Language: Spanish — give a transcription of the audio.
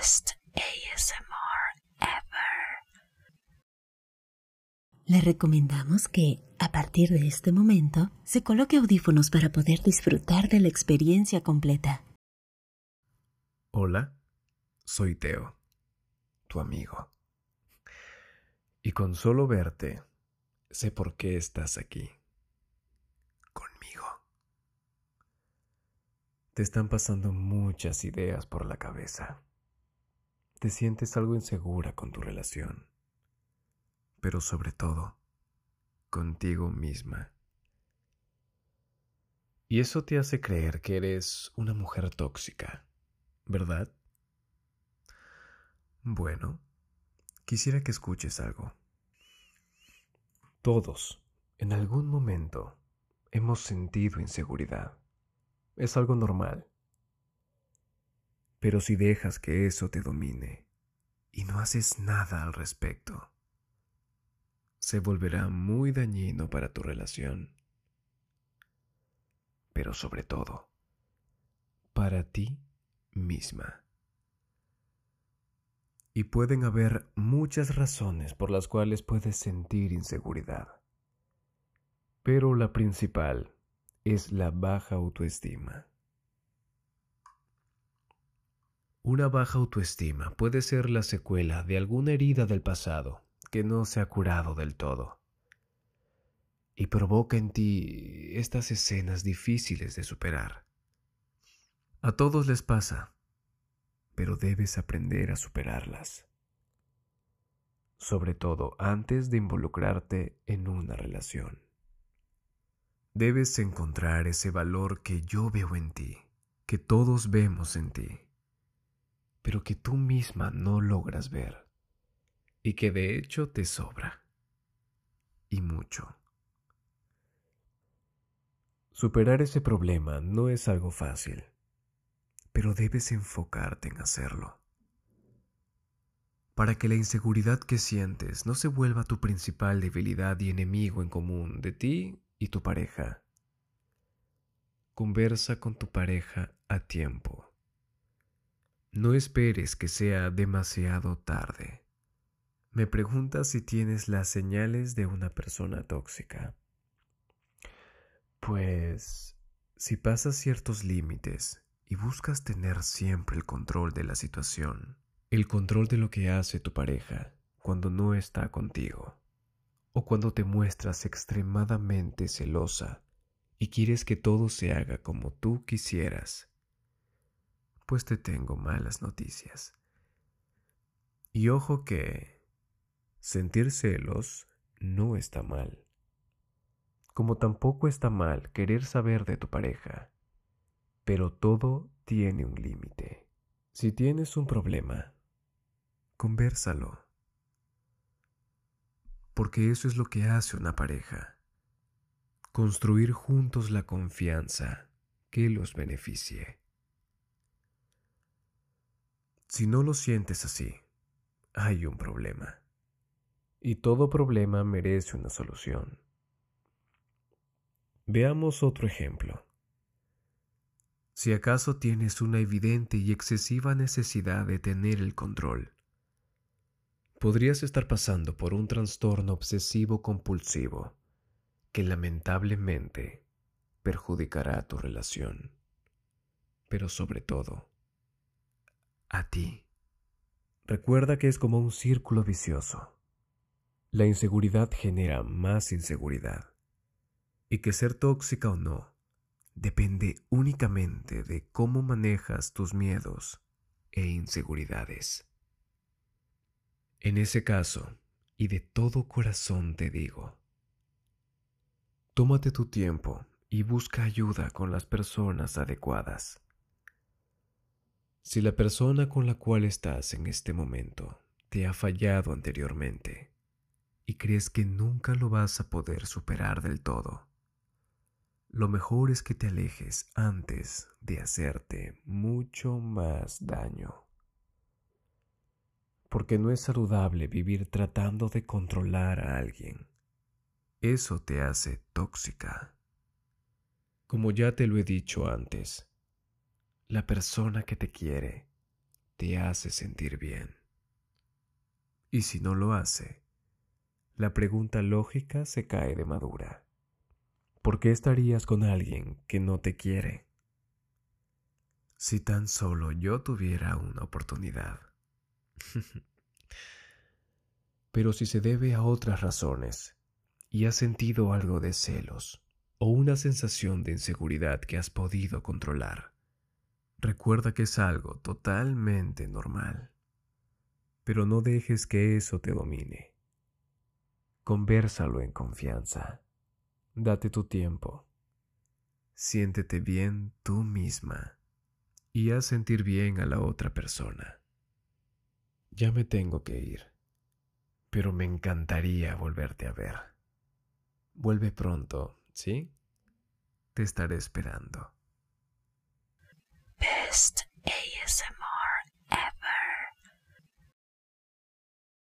best ASMR ever. Le recomendamos que, a partir de este momento, se coloque audífonos para poder disfrutar de la experiencia completa. Hola, soy Teo, tu amigo. Y con solo verte, sé por qué estás aquí. Conmigo. Te están pasando muchas ideas por la cabeza. Te sientes algo insegura con tu relación, pero sobre todo, contigo misma. Y eso te hace creer que eres una mujer tóxica, ¿verdad? Bueno, quisiera que escuches algo. Todos, en algún momento, hemos sentido inseguridad. Es algo normal. Pero si dejas que eso te domine y no haces nada al respecto, se volverá muy dañino para tu relación. Pero sobre todo, para ti misma. Y pueden haber muchas razones por las cuales puedes sentir inseguridad. Pero la principal es la baja autoestima. Una baja autoestima puede ser la secuela de alguna herida del pasado que no se ha curado del todo y provoca en ti estas escenas difíciles de superar. A todos les pasa, pero debes aprender a superarlas, sobre todo antes de involucrarte en una relación. Debes encontrar ese valor que yo veo en ti, que todos vemos en ti pero que tú misma no logras ver y que de hecho te sobra. Y mucho. Superar ese problema no es algo fácil, pero debes enfocarte en hacerlo. Para que la inseguridad que sientes no se vuelva tu principal debilidad y enemigo en común de ti y tu pareja. Conversa con tu pareja a tiempo no esperes que sea demasiado tarde. Me preguntas si tienes las señales de una persona tóxica. Pues, si pasas ciertos límites y buscas tener siempre el control de la situación, el control de lo que hace tu pareja cuando no está contigo, o cuando te muestras extremadamente celosa y quieres que todo se haga como tú quisieras, pues te tengo malas noticias. Y ojo que sentir celos no está mal. Como tampoco está mal querer saber de tu pareja. Pero todo tiene un límite. Si tienes un problema, conversalo. Porque eso es lo que hace una pareja. Construir juntos la confianza que los beneficie. Si no lo sientes así, hay un problema. Y todo problema merece una solución. Veamos otro ejemplo. Si acaso tienes una evidente y excesiva necesidad de tener el control, podrías estar pasando por un trastorno obsesivo compulsivo que lamentablemente perjudicará tu relación, pero sobre todo a ti. Recuerda que es como un círculo vicioso. La inseguridad genera más inseguridad y que ser tóxica o no depende únicamente de cómo manejas tus miedos e inseguridades. En ese caso, y de todo corazón te digo, tómate tu tiempo y busca ayuda con las personas adecuadas. Si la persona con la cual estás en este momento te ha fallado anteriormente y crees que nunca lo vas a poder superar del todo, lo mejor es que te alejes antes de hacerte mucho más daño. Porque no es saludable vivir tratando de controlar a alguien. Eso te hace tóxica. Como ya te lo he dicho antes, la persona que te quiere te hace sentir bien. Y si no lo hace, la pregunta lógica se cae de madura. ¿Por qué estarías con alguien que no te quiere? Si tan solo yo tuviera una oportunidad. Pero si se debe a otras razones y has sentido algo de celos o una sensación de inseguridad que has podido controlar, recuerda que es algo totalmente normal. Pero no dejes que eso te domine. Convérsalo en confianza. Date tu tiempo. Siéntete bien tú misma y haz sentir bien a la otra persona. Ya me tengo que ir, pero me encantaría volverte a ver. Vuelve pronto, ¿sí? Te estaré esperando. Best ASMR.